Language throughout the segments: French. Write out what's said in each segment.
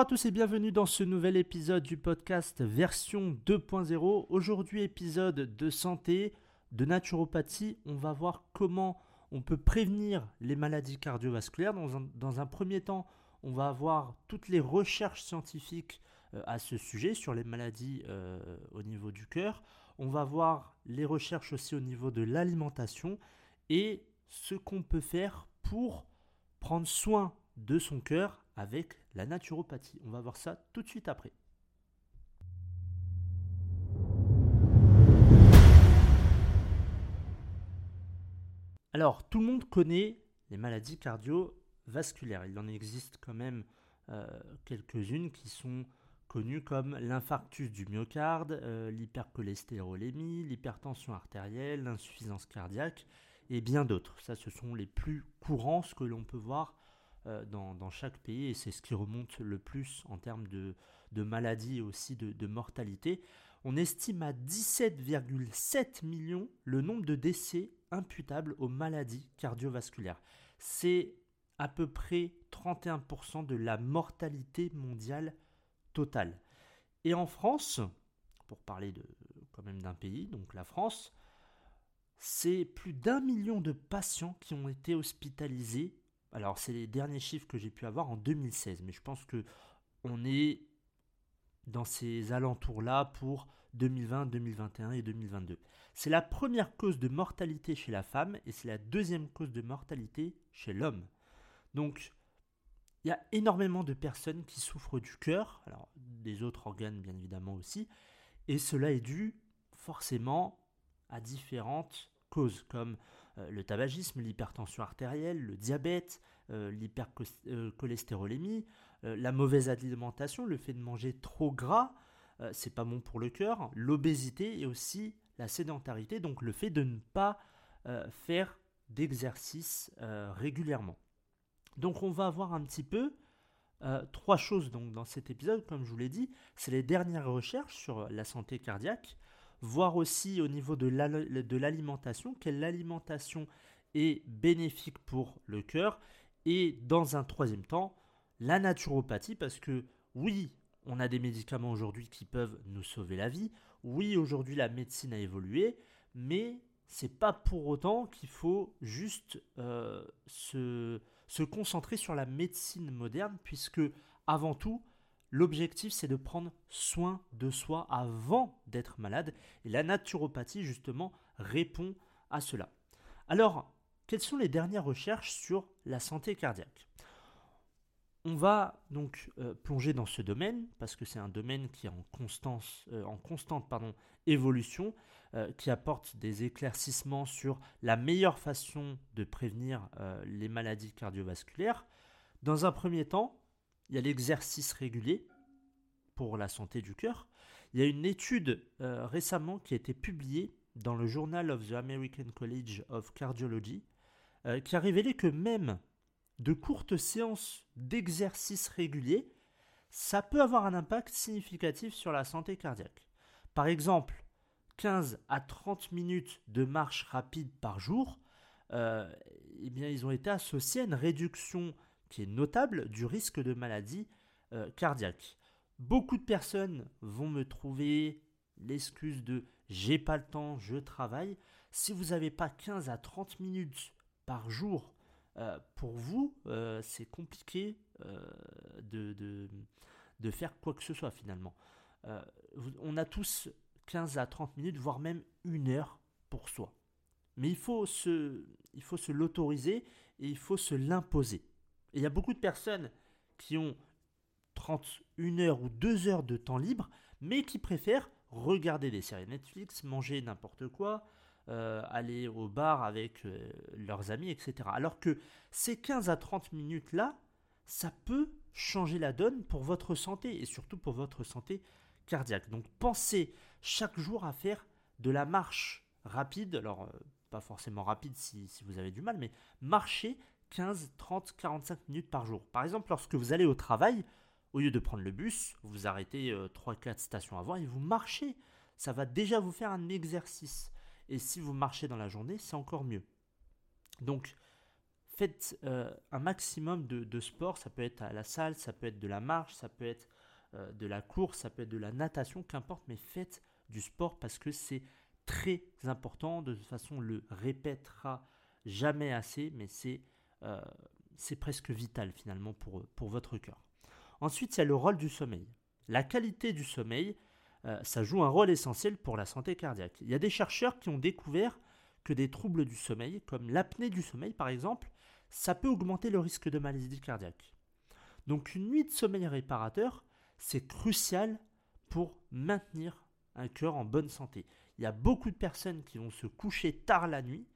Bonjour à tous et bienvenue dans ce nouvel épisode du podcast version 2.0. Aujourd'hui épisode de santé, de naturopathie. On va voir comment on peut prévenir les maladies cardiovasculaires. Dans un, premier temps, on va avoir toutes les recherches scientifiques euh, à ce sujet sur les maladies euh, au niveau du cœur. On va voir les recherches aussi au niveau de l'alimentation et ce qu'on peut faire pour prendre soin de son cœur avec la naturopathie. On va voir ça tout de suite après. Alors, tout le monde connaît les maladies cardiovasculaires. Il en existe quand même euh, quelques-unes qui sont connues comme l'infarctus du myocarde, euh, l'hypercholestérolémie, l'hypertension artérielle, l'insuffisance cardiaque et bien d'autres. Ça, ce sont les plus courants, ce que l'on peut voir euh, dans, chaque pays et c'est ce qui remonte le plus en termes de, maladies et aussi de, mortalité. On estime à 17,7 millions le nombre de décès imputables aux maladies cardiovasculaires. C'est à peu près 31% de la mortalité mondiale totale. Et en France, pour parler de, quand même d'un pays, donc la France, c'est plus d'un million de patients qui ont été hospitalisés alors, c'est les derniers chiffres que j'ai pu avoir en 2016, mais je pense que on est dans ces alentours-là pour 2020, 2021 et 2022. C'est la première cause de mortalité chez la femme et c'est la deuxième cause de mortalité chez l'homme. Donc, il y a énormément de personnes qui souffrent du cœur, alors des autres organes bien évidemment aussi, et cela est dû forcément à différentes causes comme le tabagisme, l'hypertension artérielle, le diabète, euh, l'hypercholestérolémie, euh, la mauvaise alimentation, le fait de manger trop gras, c'est pas bon pour le cœur, l'obésité et aussi la sédentarité, donc le fait de ne pas faire d'exercice régulièrement. Donc on va voir un petit peu trois choses donc, dans cet épisode, comme je vous l'ai dit, c'est les dernières recherches sur la santé cardiaque, voir aussi au niveau de l'alimentation, quelle alimentation est bénéfique pour le cœur, et dans un troisième temps, la naturopathie, parce que oui, on a des médicaments aujourd'hui qui peuvent nous sauver la vie, oui, aujourd'hui la médecine a évolué, mais c'est pas pour autant qu'il faut juste euh, se, se concentrer sur la médecine moderne, puisque avant tout, L'objectif, c'est de prendre soin de soi avant d'être malade. Et la naturopathie, justement, répond à cela. Alors, quelles sont les dernières recherches sur la santé cardiaque? On va donc euh, plonger dans ce domaine, parce que c'est un domaine qui est en, constance, euh, en constante pardon, évolution, euh, qui apporte des éclaircissements sur la meilleure façon de prévenir les maladies cardiovasculaires. Dans un premier temps, il y a l'exercice régulier pour la santé du cœur. Il y a une étude euh, récemment qui a été publiée dans le Journal of the American College of Cardiology euh, qui a révélé que même de courtes séances d'exercice régulier, ça peut avoir un impact significatif sur la santé cardiaque. Par exemple, 15 à 30 minutes de marche rapide par jour, euh, eh bien, ils ont été associés à une réduction qui est notable du risque de maladie euh, cardiaque. Beaucoup de personnes vont me trouver l'excuse de j'ai pas le temps, je travaille. Si vous n'avez pas 15 à 30 minutes par jour euh, pour vous, euh, c'est compliqué de, de, de, faire quoi que ce soit finalement. on a tous 15 à 30 minutes, voire même une heure pour soi. Mais il faut se, il faut se l'autoriser et il faut se l'imposer il y a beaucoup de personnes qui ont 31 heures ou 2 heures de temps libre, mais qui préfèrent regarder des séries Netflix, manger n'importe quoi, euh, aller au bar avec euh, leurs amis, etc. Alors que ces 15 à 30 minutes-là, ça peut changer la donne pour votre santé et surtout pour votre santé cardiaque. Donc pensez chaque jour à faire de la marche rapide, alors euh, pas forcément rapide si, vous avez du mal, mais marcher 15, 30, 45 minutes par jour. Par exemple, lorsque vous allez au travail, au lieu de prendre le bus, vous arrêtez 3-4 euh, stations avant et vous marchez. Ça va déjà vous faire un exercice. Et si vous marchez dans la journée, c'est encore mieux. Donc, faites un maximum de, sport, ça peut être à la salle, ça peut être de la marche, ça peut être de la course, ça peut être de la natation, qu'importe, mais faites du sport parce que c'est très important. De toute façon, on le répétera jamais assez, mais c'est c'est presque vital finalement pour, pour votre cœur. Ensuite, il y a le rôle du sommeil. La qualité du sommeil, euh, ça joue un rôle essentiel pour la santé cardiaque. Il y a des chercheurs qui ont découvert que des troubles du sommeil, comme l'apnée du sommeil par exemple, ça peut augmenter le risque de maladie cardiaque. Donc une nuit de sommeil réparateur, c'est crucial pour maintenir un cœur en bonne santé. Il y a beaucoup de personnes qui vont se coucher tard la nuit,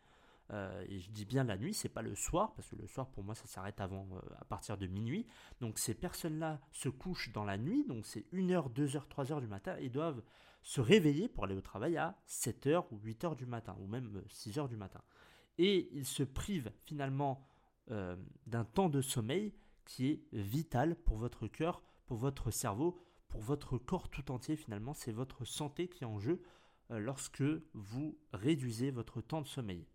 euh, et je dis bien la nuit, c'est pas le soir, parce que le soir pour moi ça s'arrête avant, euh, à partir de minuit. Donc ces personnes-là se couchent dans la nuit, donc c'est 1h, 2h, 3h du matin, et doivent se réveiller pour aller au travail à 7h ou 8h du matin, ou même 6h du matin. Et ils se privent finalement euh, d'un temps de sommeil qui est vital pour votre cœur, pour votre cerveau, pour votre corps tout entier finalement. C'est votre santé qui est en jeu lorsque vous réduisez votre temps de sommeil.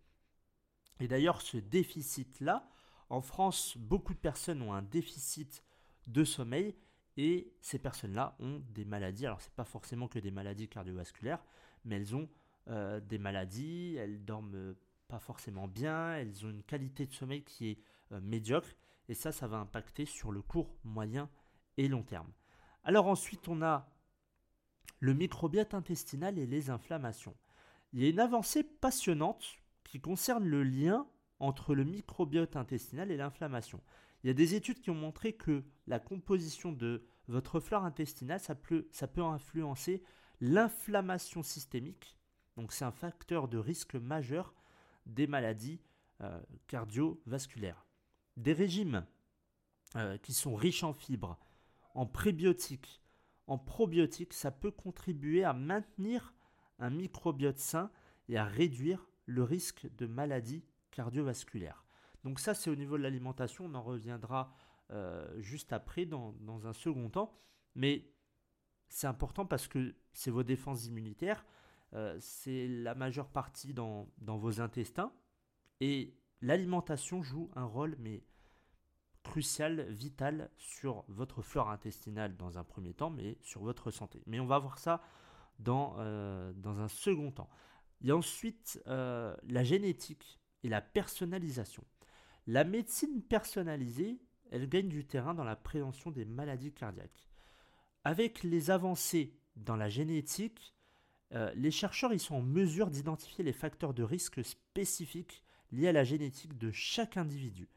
Et d'ailleurs, ce déficit-là, en France, beaucoup de personnes ont un déficit de sommeil et ces personnes-là ont des maladies. Alors, ce n'est pas forcément que des maladies cardiovasculaires, mais elles ont euh, des maladies, elles dorment pas forcément bien, elles ont une qualité de sommeil qui est euh, médiocre et ça, ça va impacter sur le court, moyen et long terme. Alors ensuite, on a le microbiote intestinal et les inflammations. Il y a une avancée passionnante qui concerne le lien entre le microbiote intestinal et l'inflammation. Il y a des études qui ont montré que la composition de votre flore intestinale, ça peut, influencer l'inflammation systémique. Donc c'est un facteur de risque majeur des maladies euh, cardiovasculaires. Des régimes euh, qui sont riches en fibres, en prébiotiques, en probiotiques, ça peut contribuer à maintenir un microbiote sain et à réduire le risque de maladie cardiovasculaire. Donc ça, c'est au niveau de l'alimentation, on en reviendra euh, juste après dans, un second temps. Mais c'est important parce que c'est vos défenses immunitaires, euh, c'est la majeure partie dans, vos intestins. Et l'alimentation joue un rôle mais crucial, vital sur votre flore intestinale dans un premier temps, mais sur votre santé. Mais on va voir ça dans, euh, dans un second temps. Il y a ensuite euh, la génétique et la personnalisation. La médecine personnalisée, elle gagne du terrain dans la prévention des maladies cardiaques. Avec les avancées dans la génétique, euh, les chercheurs sont en mesure d'identifier les facteurs de risque spécifiques liés à la génétique de chaque individu.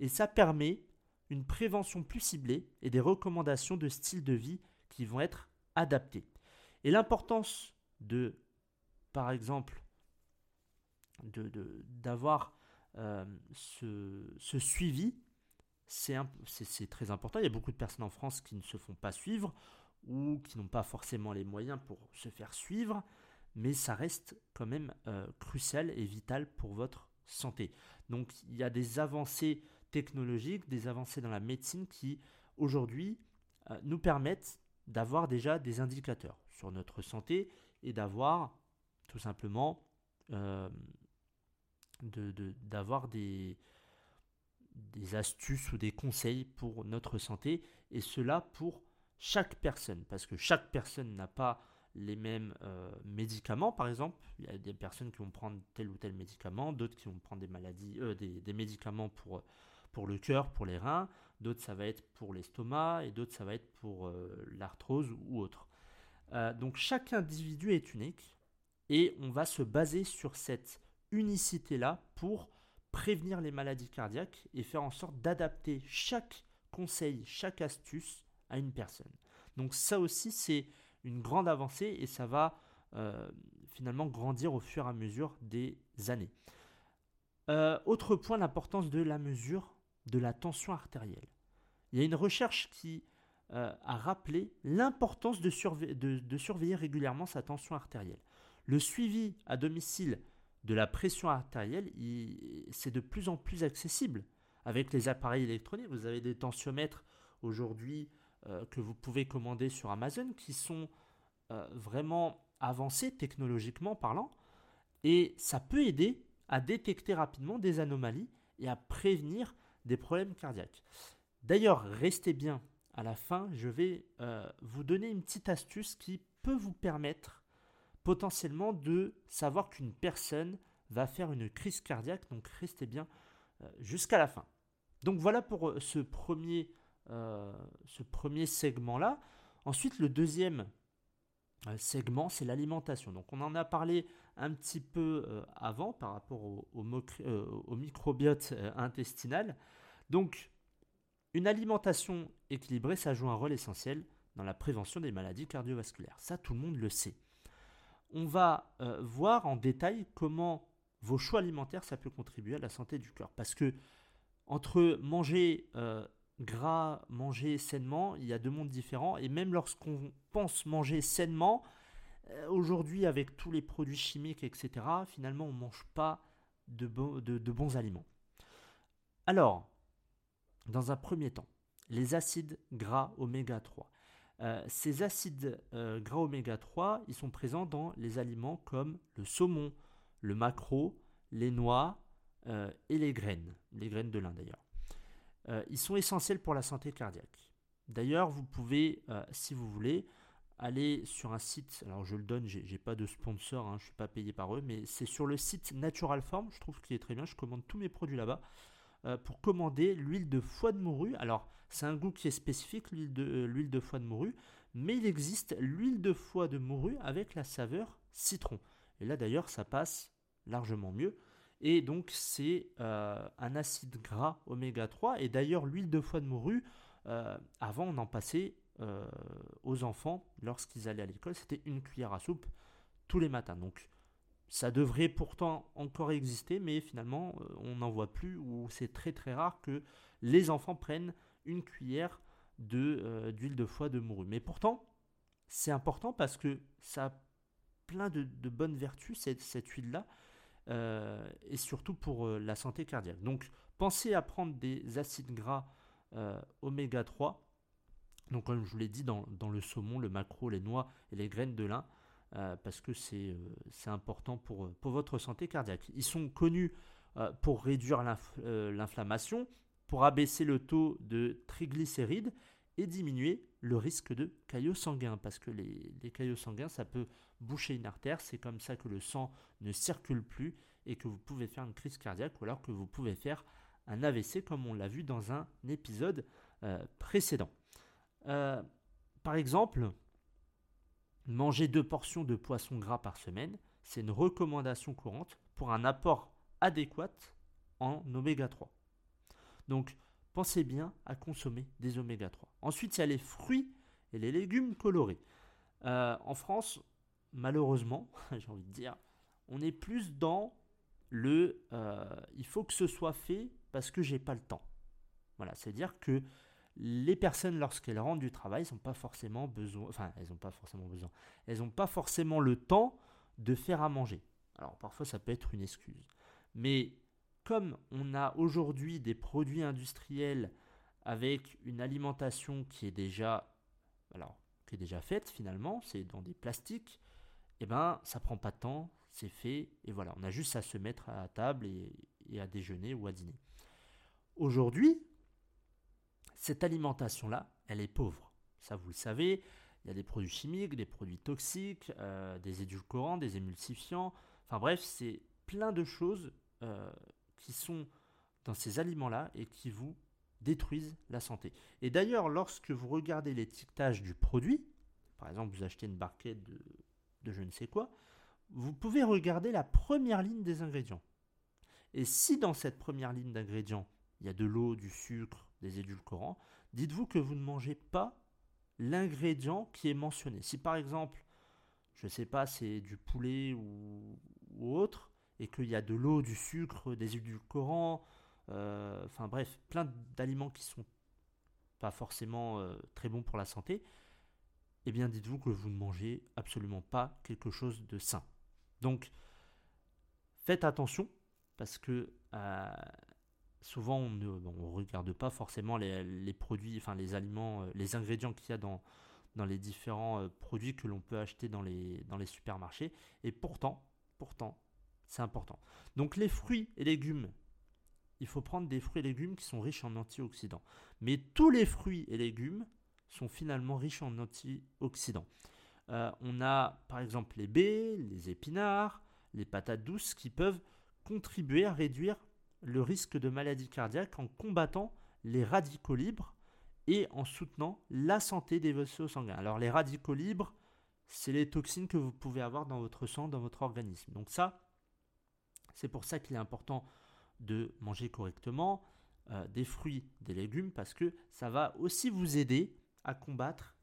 Et ça permet une prévention plus ciblée et des recommandations de style de vie qui vont être adaptées. Et l'importance de par exemple, d'avoir euh, ce, suivi, c'est très important. Il y a beaucoup de personnes en France qui ne se font pas suivre ou qui n'ont pas forcément les moyens pour se faire suivre, mais ça reste quand même euh, crucial et vital pour votre santé. Donc il y a des avancées technologiques, des avancées dans la médecine qui aujourd'hui euh, nous permettent d'avoir déjà des indicateurs sur notre santé et d'avoir tout simplement euh, d'avoir des, des astuces ou des conseils pour notre santé, et cela pour chaque personne, parce que chaque personne n'a pas les mêmes euh, médicaments, par exemple. Il y a des personnes qui vont prendre tel ou tel médicament, d'autres qui vont prendre des maladies, euh, des, médicaments pour, pour le cœur, pour les reins, d'autres ça va être pour l'estomac, et d'autres ça va être pour l'arthrose ou autre. donc chaque individu est unique, et on va se baser sur cette unicité-là pour prévenir les maladies cardiaques et faire en sorte d'adapter chaque conseil, chaque astuce à une personne. Donc ça aussi, c'est une grande avancée et ça va euh, finalement grandir au fur et à mesure des années. Euh, autre point, l'importance de la mesure de la tension artérielle. Il y a une recherche qui euh, a rappelé l'importance de, de, surveiller régulièrement sa tension artérielle. Le suivi à domicile de la pression artérielle, c'est de plus en plus accessible avec les appareils électroniques. Vous avez des tensiomètres aujourd'hui euh, que vous pouvez commander sur Amazon qui sont euh, vraiment avancés technologiquement parlant et ça peut aider à détecter rapidement des anomalies et à prévenir des problèmes cardiaques. D'ailleurs, restez bien à la fin, je vais euh, vous donner une petite astuce qui peut vous permettre potentiellement de savoir qu'une personne va faire une crise cardiaque. Donc restez bien euh, jusqu'à la fin. Donc voilà pour euh, ce premier, ce premier segment-là. Ensuite, le deuxième segment, c'est l'alimentation. Donc on en a parlé un petit peu avant par rapport au, au microbiote intestinal. Donc une alimentation équilibrée, ça joue un rôle essentiel dans la prévention des maladies cardiovasculaires. Ça, tout le monde le sait. On va euh, voir en détail comment vos choix alimentaires, ça peut contribuer à la santé du cœur. Parce que entre manger euh, gras, manger sainement, il y a deux mondes différents. Et même lorsqu'on pense manger sainement, euh, aujourd'hui avec tous les produits chimiques, etc., finalement, on ne mange pas de bons aliments. Alors, dans un premier temps, les acides gras oméga 3. Euh, ces acides euh, gras oméga 3, ils sont présents dans les aliments comme le saumon, le maquereau, les noix euh, et les graines, les graines de lin d'ailleurs. ils sont essentiels pour la santé cardiaque. D'ailleurs, vous pouvez, si vous voulez, aller sur un site, alors je le donne, j'ai pas de sponsor, hein, je ne suis pas payé par eux, mais c'est sur le site Natural Form, je trouve qu'il est très bien, je commande tous mes produits là-bas. Euh, pour commander l'huile de foie de morue. Alors, c'est un goût qui est spécifique, l'huile de, euh, l'huile de foie de morue, mais il existe l'huile de foie de morue avec la saveur citron. Et là, d'ailleurs, ça passe largement mieux. Et donc, c'est euh, un acide gras oméga 3. Et d'ailleurs, l'huile de foie de morue, avant, on en passait aux enfants lorsqu'ils allaient à l'école. C'était une cuillère à soupe tous les matins. Donc, ça devrait pourtant encore exister, mais finalement, euh, on n'en voit plus, ou c'est très très rare que les enfants prennent une cuillère euh, d'huile de, foie de morue. Mais pourtant, c'est important parce que ça a plein de, bonnes vertus, cette, cette huile-là, euh, et surtout pour la santé cardiaque. Donc, pensez à prendre des acides gras oméga 3. Donc, comme je vous l'ai dit, dans, dans, le saumon, le maquereau, les noix et les graines de lin. Euh, parce que c'est euh, important pour, pour votre santé cardiaque. Ils sont connus euh, pour réduire l'inflammation, pour abaisser le taux de triglycérides et diminuer le risque de caillots sanguins, parce que les, les caillots sanguins, ça peut boucher une artère, c'est comme ça que le sang ne circule plus et que vous pouvez faire une crise cardiaque ou alors que vous pouvez faire un AVC comme on l'a vu dans un épisode précédent. par exemple, Manger deux portions de poisson gras par semaine, c'est une recommandation courante pour un apport adéquat en oméga 3. Donc, pensez bien à consommer des oméga 3. Ensuite, il y a les fruits et les légumes colorés. Euh, en France, malheureusement, j'ai envie de dire, on est plus dans le euh, il faut que ce soit fait parce que j'ai pas le temps. Voilà, c'est-à-dire que les personnes, lorsqu'elles rentrent du travail, n'ont pas forcément besoin, enfin, elles n'ont pas forcément besoin, elles n'ont pas forcément le temps de faire à manger. Alors parfois, ça peut être une excuse. Mais comme on a aujourd'hui des produits industriels avec une alimentation qui est déjà, alors, qui est déjà faite finalement, c'est dans des plastiques, eh ben, ça prend pas de temps, c'est fait, et voilà, on a juste à se mettre à table et à déjeuner ou à dîner. Aujourd'hui, cette alimentation-là, elle est pauvre. Ça, vous le savez, il y a des produits chimiques, des produits toxiques, euh, des édulcorants, des émulsifiants. Enfin bref, c'est plein de choses euh, qui sont dans ces aliments-là et qui vous détruisent la santé. Et d'ailleurs, lorsque vous regardez l'étiquetage du produit, par exemple, vous achetez une barquette de, de je ne sais quoi, vous pouvez regarder la première ligne des ingrédients. Et si dans cette première ligne d'ingrédients, il y a de l'eau, du sucre, des édulcorants, dites-vous que vous ne mangez pas l'ingrédient qui est mentionné. Si par exemple, je ne sais pas, c'est du poulet ou, autre, et qu'il y a de l'eau, du sucre, des édulcorants, euh, enfin bref, plein d'aliments qui sont pas forcément euh, très bons pour la santé, eh bien dites-vous que vous ne mangez absolument pas quelque chose de sain. Donc, faites attention, parce que euh, souvent on ne regarde pas forcément les, produits, enfin les aliments, euh, les ingrédients qu'il y a dans, les différents euh, produits que l'on peut acheter dans les, dans les supermarchés. Et pourtant, pourtant, c'est important. Donc les fruits et légumes il faut prendre des fruits et légumes qui sont riches en antioxydants. Mais tous les fruits et légumes sont finalement riches en antioxydants. Euh, on a par exemple les baies, les épinards, les patates douces qui peuvent contribuer à réduire le risque de maladie cardiaque en combattant les radicaux libres et en soutenant la santé des vaisseaux sanguins. Alors les radicaux libres, c'est les toxines que vous pouvez avoir dans votre sang, dans votre organisme. Donc ça, c'est pour ça qu'il est important de manger correctement euh, des fruits, des légumes, parce que ça va aussi vous aider à combattre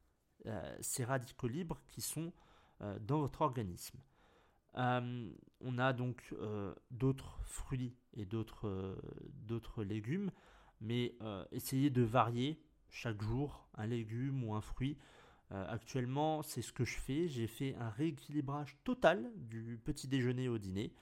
euh, ces radicaux libres qui sont euh, dans votre organisme. On a donc d'autres fruits et d'autres légumes, mais essayez de varier chaque jour un légume ou un fruit. actuellement, c'est ce que je fais. J'ai fait un rééquilibrage total du petit déjeuner au dîner.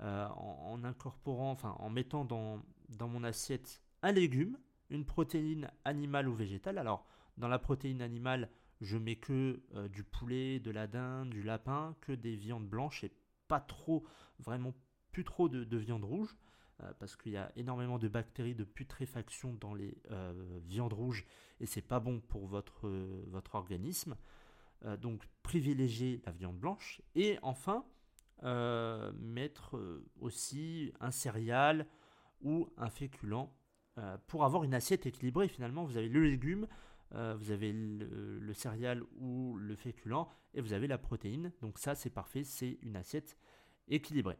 Euh, en, incorporant, enfin en mettant dans mon assiette un légume, une protéine animale ou végétale. Alors, dans la protéine animale, je mets que euh, du poulet, de la dinde, du lapin, que des viandes blanches et pas trop, vraiment plus trop de, viande rouge, euh, parce qu'il y a énormément de bactéries de putréfaction dans les viandes rouges et c'est pas bon pour votre, organisme. donc, privilégiez la viande blanche. Et enfin, euh, mettre euh, aussi un céréal ou un féculent euh, pour avoir une assiette équilibrée. Finalement, vous avez le légume, vous avez le, céréal ou le féculent et vous avez la protéine. Donc ça, c'est parfait, c'est une assiette équilibrée.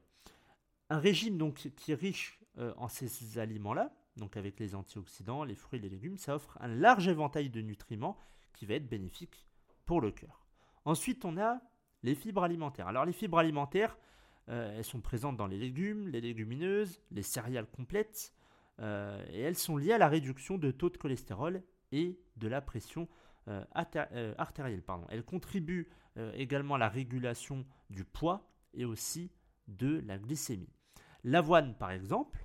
Un régime donc qui est riche en ces aliments-là, donc avec les antioxydants, les fruits les légumes, ça offre un large éventail de nutriments qui va être bénéfique pour le cœur. Ensuite, on a les fibres alimentaires. Alors les fibres alimentaires, euh, elles sont présentes dans les légumes, les légumineuses, les céréales complètes, euh, et elles sont liées à la réduction de taux de cholestérol et de la pression euh, artérielle. Pardon. Elles contribuent également à la régulation du poids et aussi de la glycémie. L'avoine, par exemple,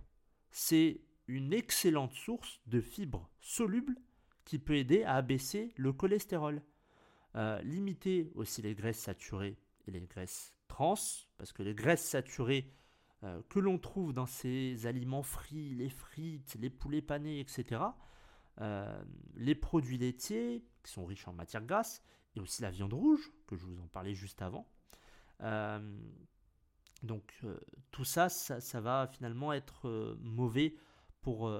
c'est une excellente source de fibres solubles qui peut aider à abaisser le cholestérol. Euh, limiter aussi les graisses saturées et les graisses trans, parce que les graisses saturées euh, que l'on trouve dans ces aliments frits, les frites, les poulets panés, etc., euh, les produits laitiers qui sont riches en matières grasses, et aussi la viande rouge, que je vous en parlais juste avant. donc tout ça, ça, va finalement être mauvais pour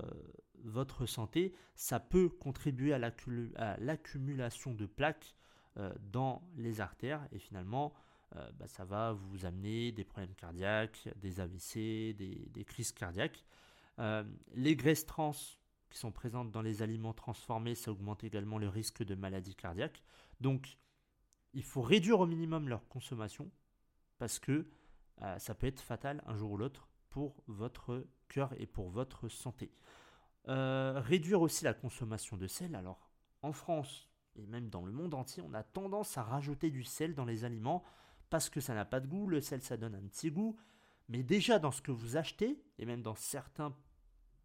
votre santé. Ça peut contribuer à l'accumulation de plaques euh, dans les artères et finalement euh, bah, ça va vous amener des problèmes cardiaques, des AVC, des, crises cardiaques. Euh, les graisses trans qui sont présentes dans les aliments transformés, ça augmente également le risque de maladie cardiaque. Donc il faut réduire au minimum leur consommation parce que ça peut être fatal un jour ou l'autre pour votre cœur et pour votre santé. réduire aussi la consommation de sel. Alors en France, et même dans le monde entier, on a tendance à rajouter du sel dans les aliments parce que ça n'a pas de goût, le sel ça donne un petit goût, mais déjà dans ce que vous achetez, et même dans certains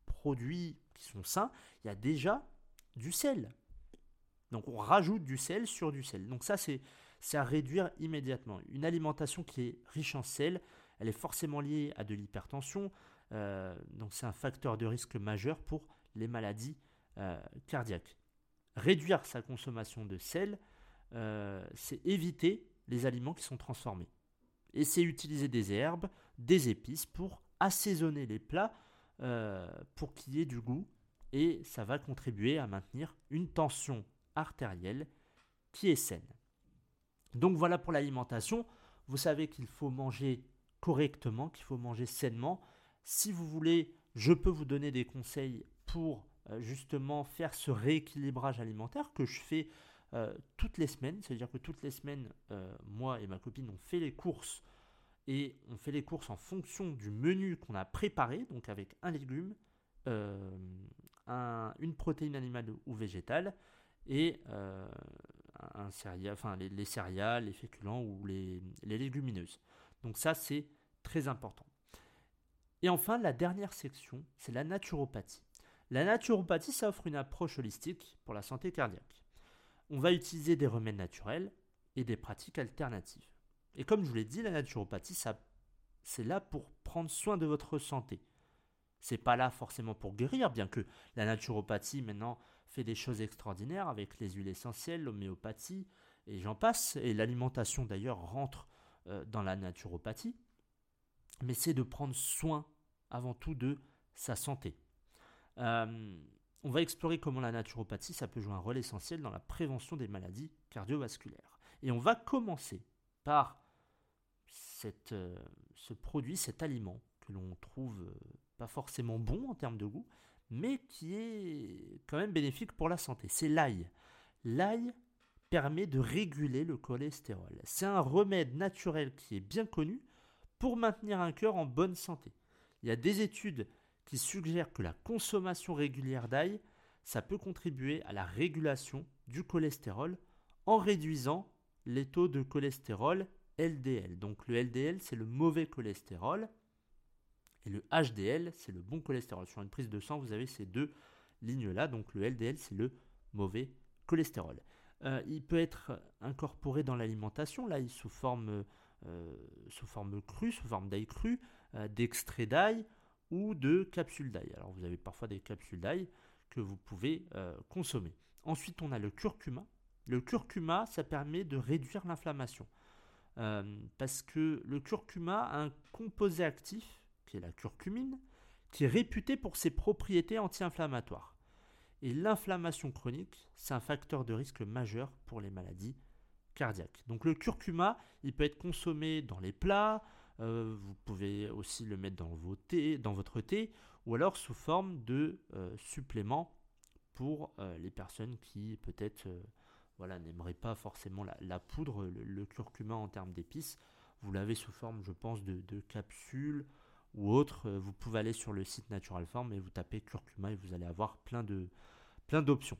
produits sont sains, il y a déjà du sel. Donc on rajoute du sel sur du sel. Donc ça c'est à réduire immédiatement. Une alimentation qui est riche en sel, elle est forcément liée à de l'hypertension, euh, donc c'est un facteur de risque majeur pour les maladies euh, cardiaques réduire sa consommation de sel, euh, c'est éviter les aliments qui sont transformés. Et c'est utiliser des herbes, des épices pour assaisonner les plats euh, pour qu'il y ait du goût. Et ça va contribuer à maintenir une tension artérielle qui est saine. Donc voilà pour l'alimentation. Vous savez qu'il faut manger correctement, qu'il faut manger sainement. Si vous voulez, je peux vous donner des conseils pour euh, justement faire ce rééquilibrage alimentaire que je fais euh, toutes les semaines. C'est-à-dire que toutes les semaines, moi et ma copine, on fait les courses et on fait les courses en fonction du menu qu'on a préparé, donc avec un légume, une protéine animale ou végétale et enfin, les, céréales, les féculents ou les légumineuses. Donc ça, c'est très important. Et enfin, la dernière section, c'est la naturopathie. La naturopathie, ça offre une approche holistique pour la santé cardiaque. On va utiliser des remèdes naturels et des pratiques alternatives. Et comme je vous l'ai dit, la naturopathie, c'est là pour prendre soin de votre santé. C'est pas là forcément pour guérir, bien que la naturopathie maintenant fait des choses extraordinaires avec les huiles essentielles, l'homéopathie, et j'en passe. Et l'alimentation d'ailleurs rentre euh, dans la naturopathie. Mais c'est de prendre soin avant tout de sa santé. Euh, on va explorer comment la naturopathie, ça peut jouer un rôle essentiel dans la prévention des maladies cardiovasculaires. Et on va commencer par euh, ce produit, cet aliment que l'on trouve euh, pas forcément bon en termes de goût, mais qui est quand même bénéfique pour la santé. C'est l'ail. L'ail permet de réguler le cholestérol. C'est un remède naturel qui est bien connu pour maintenir un cœur en bonne santé. Il y a des études qui suggèrent que la consommation régulière d'ail, ça peut contribuer à la régulation du cholestérol en réduisant les taux de cholestérol LDL. Donc le LDL, c'est le mauvais cholestérol. Et le HDL, c'est le bon cholestérol. Sur une prise de sang, vous avez ces deux lignes-là. Donc le LDL, c'est le mauvais cholestérol. Euh, il peut être incorporé dans l'alimentation, là, sous forme, euh, sous forme crue, sous forme d'ail cru, euh, d'extrait d'ail ou de capsules d'ail. Alors vous avez parfois des capsules d'ail que vous pouvez consommer. Ensuite, on a le curcuma. Le curcuma, ça permet de réduire l'inflammation. Euh, parce que le curcuma a un composé actif, qui est la curcumine, qui est réputé pour ses propriétés anti-inflammatoires. Et l'inflammation chronique, c'est un facteur de risque majeur pour les maladies cardiaques. Donc le curcuma, il peut être consommé dans les plats, euh, vous pouvez aussi le mettre dans, vos thé, dans votre thé, ou alors sous forme de euh, supplément pour les personnes qui peut-être voilà, n'aimerait pas forcément la, poudre, le, curcuma en termes d'épices. Vous l'avez sous forme, je pense, de, capsules ou autre. Euh, vous pouvez aller sur le site Natural Farm et vous tapez curcuma et vous allez avoir plein de plein d'options.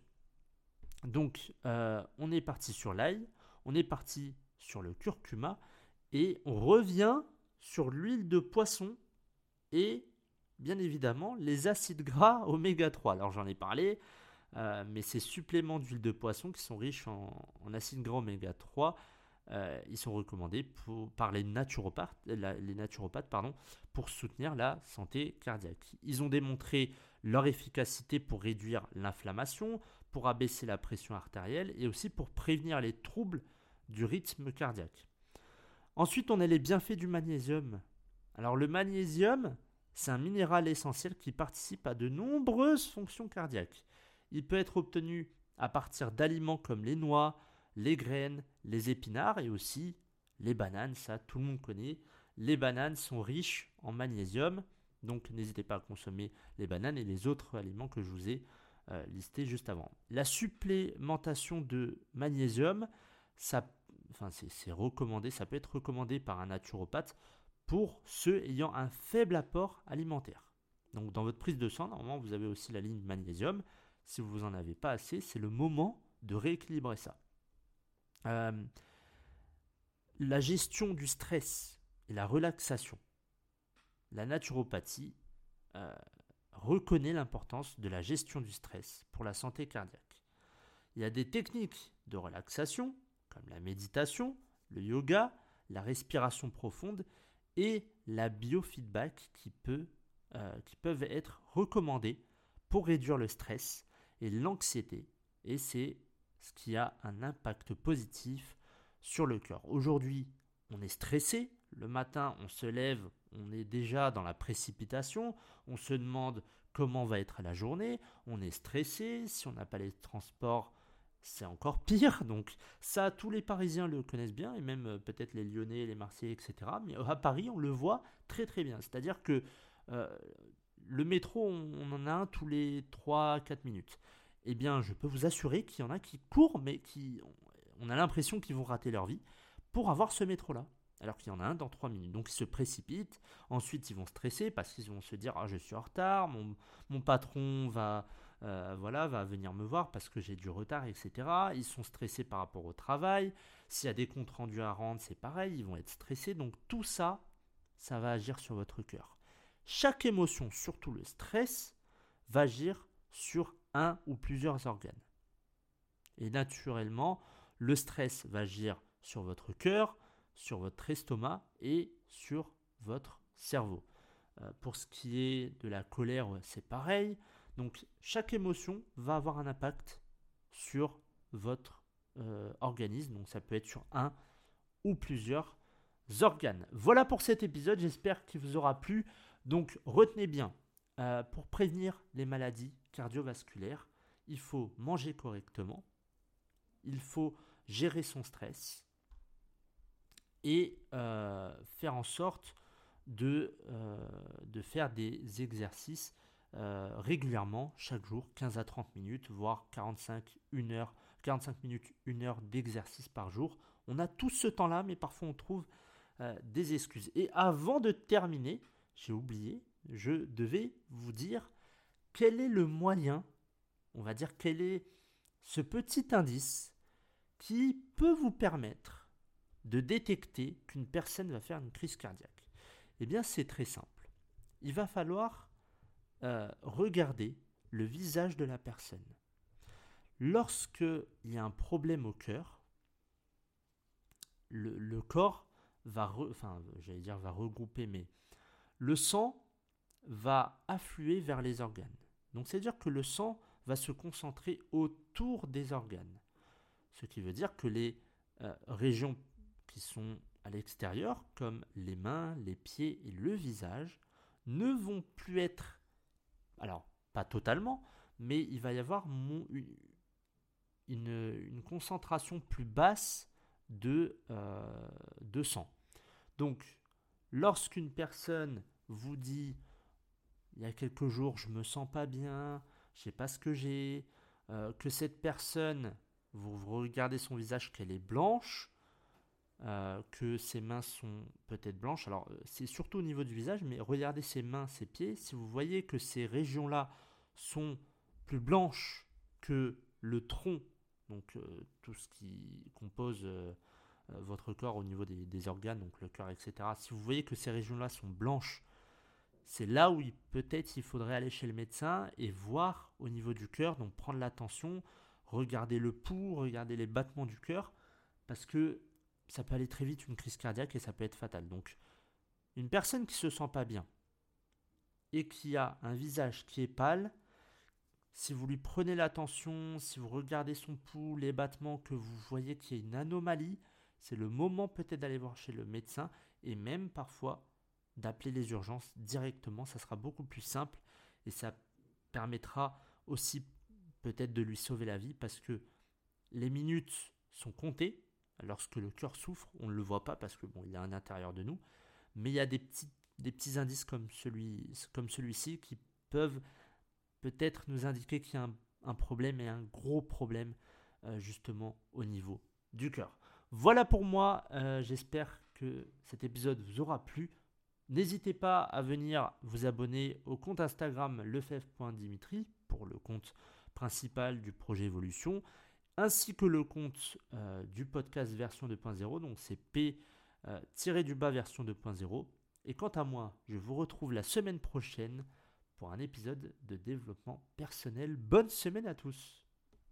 Donc, euh, on est parti sur l'ail, on est parti sur le curcuma et on revient sur l'huile de poisson et bien évidemment les acides gras oméga 3. Alors j'en ai parlé, euh, mais ces suppléments d'huile de poisson qui sont riches en, acides gras oméga 3, euh, ils sont recommandés par les naturopathes, pour soutenir la santé cardiaque. Ils ont démontré leur efficacité pour réduire l'inflammation, pour abaisser la pression artérielle et aussi pour prévenir les troubles du rythme cardiaque. Ensuite, on a les bienfaits du magnésium. Alors le magnésium, c'est un minéral essentiel qui participe à de nombreuses fonctions cardiaques. Il peut être obtenu à partir d'aliments comme les noix, les graines, les épinards et aussi les bananes, ça tout le monde connaît. Les bananes sont riches en magnésium, donc n'hésitez pas à consommer les bananes et les autres aliments que je vous ai euh, listés juste avant. La supplémentation de magnésium, ça, enfin c'est recommandé, ça peut être recommandé par un naturopathe pour ceux ayant un faible apport alimentaire. Donc dans votre prise de sang, normalement vous avez aussi la ligne magnésium si vous n'en avez pas assez, c'est le moment de rééquilibrer ça. Euh, la gestion du stress et la relaxation. La naturopathie euh, reconnaît l'importance de la gestion du stress pour la santé cardiaque. Il y a des techniques de relaxation, comme la méditation, le yoga, la respiration profonde et la biofeedback qui, peut, euh, qui peuvent être recommandées pour réduire le stress et l'anxiété. Et c'est ce qui a un impact positif sur le cœur. Aujourd'hui, on est stressé. Le matin, on se lève, on est déjà dans la précipitation. On se demande comment va être la journée. On est stressé. Si on n'a pas les transports, c'est encore pire. Donc ça, tous les Parisiens le connaissent bien, et même euh, peut-être les Lyonnais, les Marseillais, etc. Mais à Paris, on le voit très très bien. C'est-à-dire que euh, le métro, on, en a un tous les 3-4 minutes. Eh bien, je peux vous assurer qu'il y en a qui courent, mais qui, on a l'impression qu'ils vont rater leur vie pour avoir ce métro-là. Alors qu'il y en a un dans 3 minutes. Donc ils se précipitent. Ensuite, ils vont stresser parce qu'ils vont se dire Ah, je suis en retard. Mon, patron va, euh, voilà, va venir me voir parce que j'ai du retard, etc. Ils sont stressés par rapport au travail. S'il y a des comptes rendus à rendre, c'est pareil. Ils vont être stressés. Donc tout ça, ça va agir sur votre cœur. Chaque émotion, surtout le stress, va agir sur un ou plusieurs organes. Et naturellement, le stress va agir sur votre cœur, sur votre estomac et sur votre cerveau. Euh, pour ce qui est de la colère, c'est pareil. Donc chaque émotion va avoir un impact sur votre euh, organisme. Donc ça peut être sur un ou plusieurs organes. Voilà pour cet épisode, j'espère qu'il vous aura plu. Donc retenez bien, euh, pour prévenir les maladies cardiovasculaires, il faut manger correctement, il faut gérer son stress et faire en sorte de, euh, faire des exercices euh, régulièrement, chaque jour, 15 à 30 minutes, voire 45, 1 heure, 45 minutes, 1 heure d'exercice par jour. On a tout ce temps-là, mais parfois on trouve euh, des excuses. Et avant de terminer, j'ai oublié, je devais vous dire quel est le moyen, on va dire quel est ce petit indice qui peut vous permettre de détecter qu'une personne va faire une crise cardiaque. Eh bien, c'est très simple. Il va falloir euh, regarder le visage de la personne. Lorsqu'il y a un problème au cœur, le, corps va, enfin, j'allais dire va regrouper, mais le sang va affluer vers les organes. Donc, c'est-à-dire que le sang va se concentrer autour des organes. Ce qui veut dire que les euh, régions qui sont à l'extérieur, comme les mains, les pieds et le visage, ne vont plus être, alors pas totalement, mais il va y avoir une, concentration plus basse de, euh, de sang. Donc, lorsqu'une personne vous dit il y a quelques jours je me sens pas bien, je sais pas ce que j'ai, euh, que cette personne, vous regardez son visage qu'elle est blanche, euh, que ses mains sont peut-être blanches. Alors, euh, c'est surtout au niveau du visage, mais regardez ses mains, ses pieds. Si vous voyez que ces régions-là sont plus blanches que le tronc, donc tout ce qui compose votre corps au niveau des, organes, donc le cœur, etc. Si vous voyez que ces régions-là sont blanches, c'est là où peut-être il faudrait aller chez le médecin et voir au niveau du cœur, donc prendre l'attention, regarder le pouls, regarder les battements du cœur, parce que ça peut aller très vite, une crise cardiaque, et ça peut être fatal. Donc, une personne qui se sent pas bien et qui a un visage qui est pâle, si vous lui prenez l'attention, si vous regardez son pouls, les battements, que vous voyez qu'il y a une anomalie, c'est le moment peut-être d'aller voir chez le médecin et même parfois d'appeler les urgences directement. Ça sera beaucoup plus simple et ça permettra aussi peut-être de lui sauver la vie parce que les minutes sont comptées lorsque le cœur souffre, on ne le voit pas parce que bon, il est à l'intérieur de nous, mais il y a des petits, indices comme celui-ci qui peuvent peut-être nous indiquer qu'il y a un, problème et un gros problème euh, justement au niveau du cœur. Voilà pour moi, euh, j'espère que cet épisode vous aura plu. N'hésitez pas à venir vous abonner au compte Instagram lefebvre.dimitri pour le compte principal du projet Evolution ainsi que le compte euh, du podcast version 2.0, donc c'est P-du-bas euh, version 2.0. Et quant à moi, je vous retrouve la semaine prochaine pour un épisode de développement personnel. Bonne semaine à tous